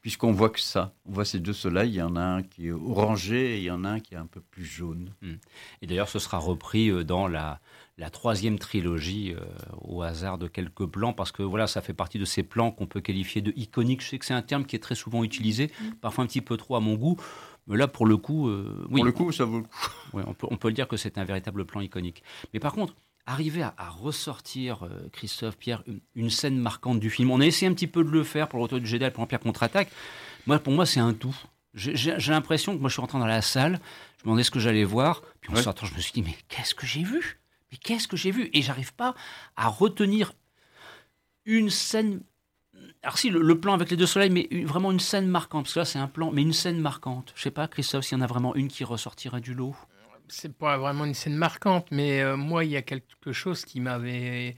Puisqu'on voit que ça, on voit ces deux soleils, il y en a un qui est orangé et il y en a un qui est un peu plus jaune. Hmm. Et d'ailleurs, ce sera repris euh, dans la, troisième trilogie euh, au hasard de quelques plans, parce que voilà, ça fait partie de ces plans qu'on peut qualifier de iconiques. Je sais que c'est un terme qui est très souvent utilisé, hmm. parfois un petit peu trop à mon goût. Mais là, pour le coup, euh, oui, pour le coup, ça vaut le coup. on peut, on peut dire que c'est un véritable plan iconique. Mais par contre, arriver à, ressortir, euh, Christophe, Pierre, une, scène marquante du film. On a essayé un petit peu de le faire pour le retour du Jedi, pour Empire contre-attaque. Moi, pour moi, c'est un tout. J'ai l'impression que moi, je suis rentré dans la salle, je me demandais ce que j'allais voir, puis en sortant, je me suis dit, mais qu'est-ce que j'ai vu? Mais qu'est-ce que j'ai vu? Et j'arrive pas à retenir une scène. Alors si, le, plan avec les deux soleils, mais vraiment une scène marquante, parce que là, c'est un plan, mais une scène marquante. Je sais pas, Christophe, s'il y en a vraiment une qui ressortirait du lot? C'est pas vraiment une scène marquante, mais euh, moi, il y a quelque chose qui m'avait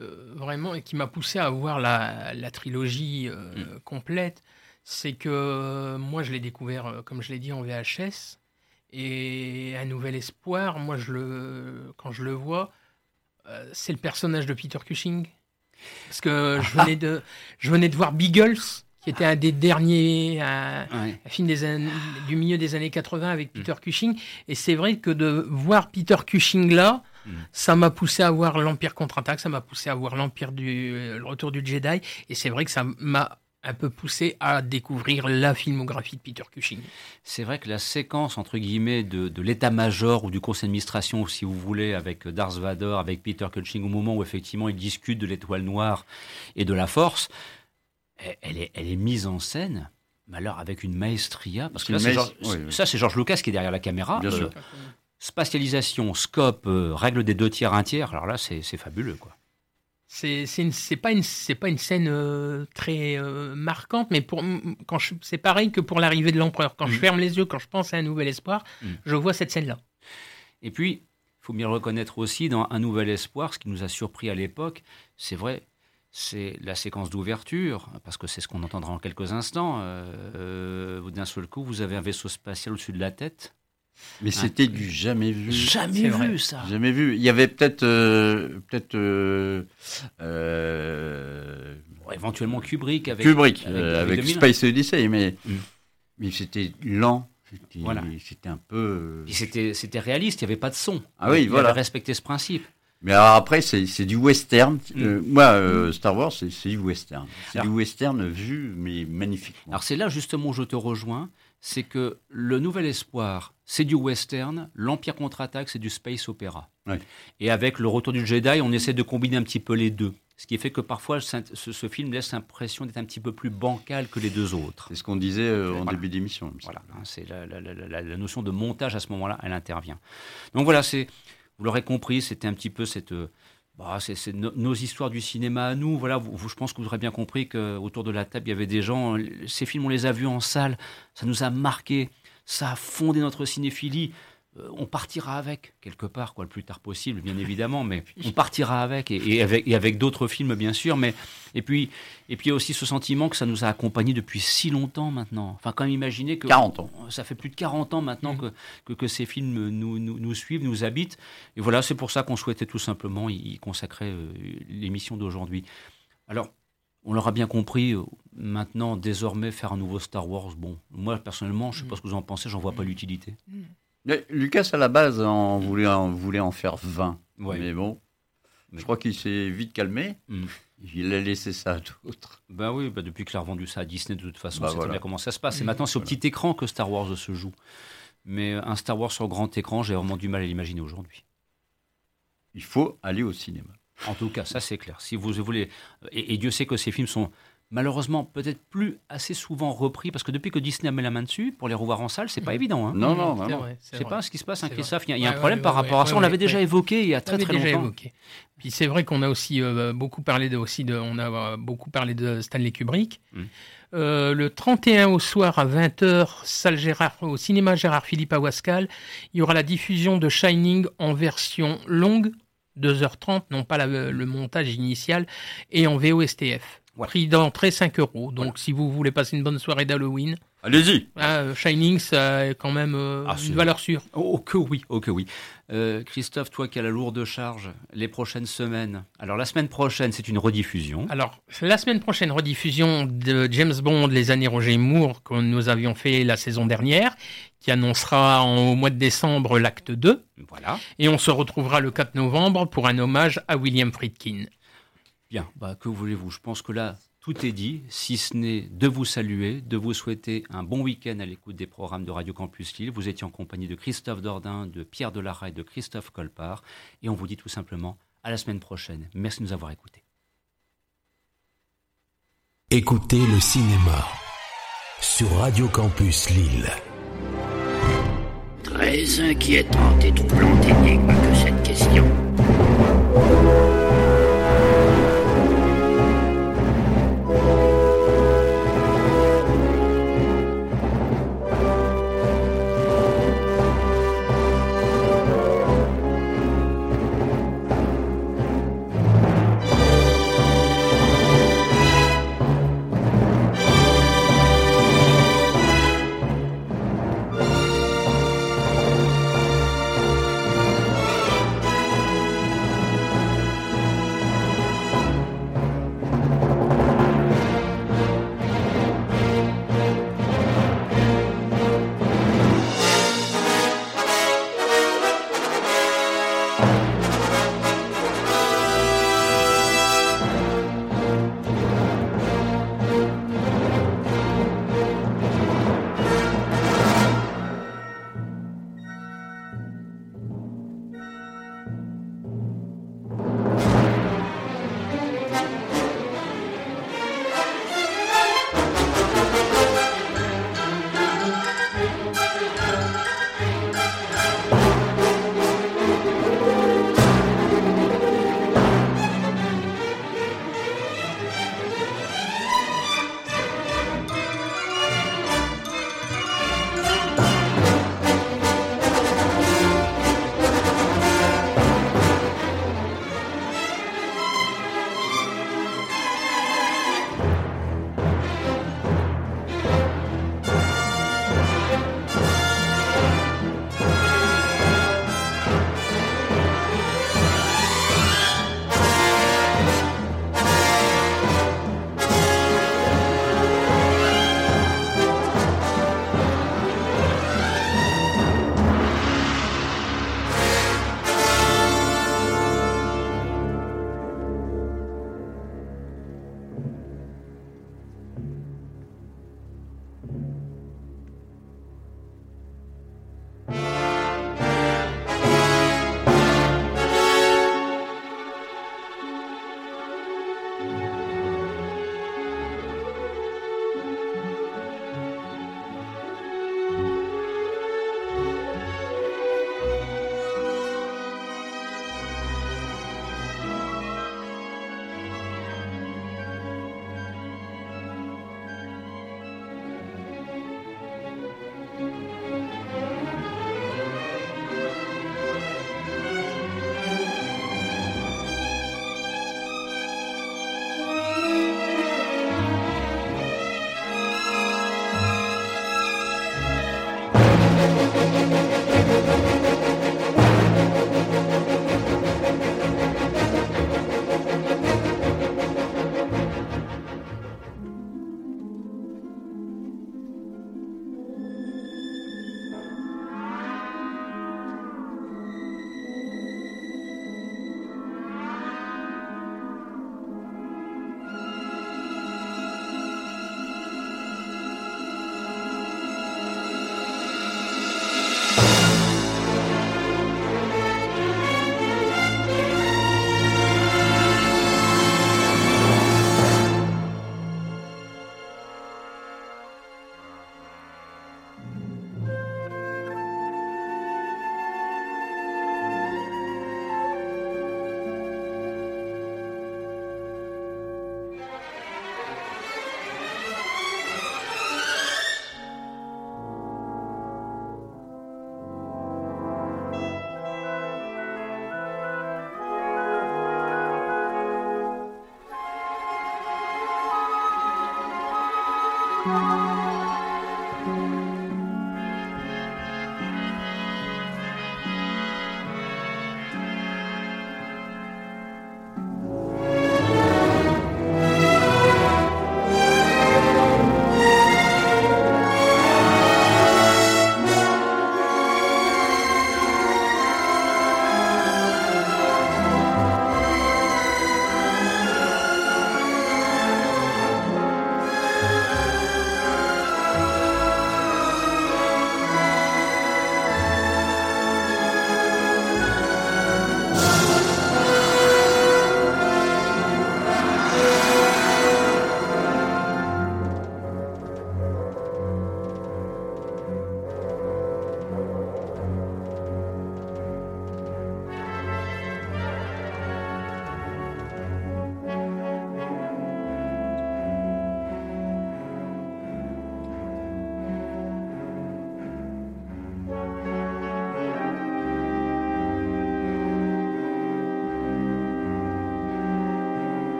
euh, vraiment et qui m'a poussé à voir la, la trilogie euh, mm. complète. C'est que moi, je l'ai découvert, comme je l'ai dit, en VHS. Et Un Nouvel Espoir, moi, je le, quand je le vois, c'est le personnage de Peter Cushing. Parce que je venais de, je venais de voir Beagles qui était un des derniers un, film des du milieu des années 80 avec mm. Peter Cushing. Et c'est vrai que de voir Peter Cushing là, mm. ça m'a poussé à voir l'Empire contre-attaque, ça m'a poussé à voir l'Empire du le retour du Jedi. Et c'est vrai que ça m'a un peu poussé à découvrir la filmographie de Peter Cushing. C'est vrai que la séquence, entre guillemets, de, de l'état-major ou du conseil d'administration, si vous voulez, avec Darth Vader, avec Peter Cushing, au moment où effectivement ils discutent de l'étoile noire et de la force, elle est, elle est mise en scène, mais alors avec une maestria, parce que ça c'est Georges Lucas qui est derrière la caméra. Euh, spatialisation, scope, euh, règle des deux tiers, un tiers, alors là c'est fabuleux quoi. C'est pas une c'est pas une scène euh, très marquante, mais pour quand c'est pareil que pour l'arrivée de l'empereur. Quand je mm. ferme les yeux, quand je pense à un nouvel espoir, mm. je vois cette scène là. Et puis il faut bien reconnaître aussi dans un nouvel espoir, ce qui nous a surpris à l'époque, c'est vrai, c'est la séquence d'ouverture, parce que c'est ce qu'on entendra en quelques instants. Euh, euh, d'un seul coup, vous avez un vaisseau spatial au-dessus de la tête. Mais c'était du jamais vu. Jamais vu ça. Jamais vu. Il y avait peut-être, euh, peut-être, éventuellement Kubrick avec Kubrick avec, Space Odyssey, mais mm. mais c'était lent. C'était un peu. C'était c'était réaliste. Il n'y avait pas de son. Ah oui, il voilà. Avait respecté ce principe. Mais alors après, c'est du western. Mm. Euh, moi, euh, Star Wars, c'est du western. C'est du western vu, mais magnifique. Alors c'est là justement où je te rejoins. C'est que le Nouvel Espoir, c'est du western. L'Empire contre-attaque, c'est du space opéra. Et avec le Retour du Jedi, on essaie de combiner un petit peu les deux. Ce qui fait que parfois, ce, film laisse l'impression d'être un petit peu plus bancal que les deux autres. C'est ce qu'on disait euh, en début d'émission. Voilà, hein, c'est la, la, notion de montage à ce moment-là, elle intervient. Donc voilà, c'est vous l'aurez compris, c'était un petit peu cette. Euh, bah, c'est nos histoires du cinéma à nous. Voilà, je pense que vous aurez bien compris qu'autour de la table, il y avait des gens. Ces films, on les a vus en salle. Ça nous a marqué. Ça a fondé notre cinéphilie. Euh, on partira avec quelque part, quoi, le plus tard possible, bien *laughs* évidemment, mais on partira avec et, avec, et avec d'autres films, bien sûr. Mais et puis et puis il y a aussi ce sentiment que ça nous a accompagnés depuis si longtemps maintenant. Enfin, quand même imaginer que 40 ans. Ça fait plus de 40 ans maintenant mmh. que, que, ces films nous, nous, suivent, nous habitent. Et voilà, c'est pour ça qu'on souhaitait tout simplement y consacrer euh, l'émission d'aujourd'hui. Alors, on l'aura bien compris, euh, maintenant, désormais, faire un nouveau Star Wars, bon, moi personnellement, je ne sais pas mmh. ce que vous en pensez, j'en vois pas mmh. Lucas, à la base, on voulait, en, voulait en faire 20. Mais bon, je crois qu'il s'est vite calmé. Hmm. Il a laissé ça à d'autres. Ben oui, bah depuis qu'il a revendu ça à Disney, de toute façon, bah c'est bien comment ça se passe. Et maintenant, c'est au petit écran que Star Wars se joue. Mais un Star Wars sur grand écran, j'ai vraiment du mal à l'imaginer aujourd'hui. Il faut aller au cinéma. En tout cas, ça c'est clair. Si vous voulez, et, Dieu sait que ces films sont malheureusement peut-être plus assez souvent repris parce que depuis que Disney a mis la main dessus, pour les revoir en salle, c'est pas mmh. évident. Hein. Non, non, non. C'est pas ce qui se passe, hein, Christophe. Il y a, un problème par rapport à ça. on l'avait déjà évoqué il y a très très longtemps. Évoqué. Puis c'est vrai qu'on a aussi euh, beaucoup parlé de, aussi de, on a euh, beaucoup parlé de Stanley Kubrick. Mmh. Euh, le 31 au soir à 20h, salle Gérard, au cinéma Gérard Philippe à Wascal, il y aura la diffusion de Shining en version longue, 2h30, non pas le montage initial, et en VOSTF. Prix d'entrée 5 euros. Donc si vous voulez passer une bonne soirée d'Halloween, allez-y. Ah, Shining, ça a quand même euh, ah, une valeur sûre. Oh, que oui, oh que oui. Euh, Christophe, toi qui as la lourde charge, les prochaines semaines. Alors la semaine prochaine, c'est une rediffusion. Alors la semaine prochaine, rediffusion de James Bond, les années Roger Moore, que nous avions fait la saison dernière, qui annoncera au mois de décembre l'acte 2. Voilà. Et on se retrouvera le 4 novembre pour un hommage à William Friedkin. Bien, bah, que voulez-vous? Je pense que là, tout est dit, si ce n'est de vous saluer, de vous souhaiter un bon week-end à l'écoute des programmes de Radio Campus Lille. Vous étiez en compagnie de Christophe Dordain, de Pierre Delara et de Christophe Colpart. Et on vous dit tout simplement à la semaine prochaine. Merci de nous avoir écoutés. Écoutez le cinéma sur Radio Campus Lille. Très inquiétante et troublante énigme que cette question.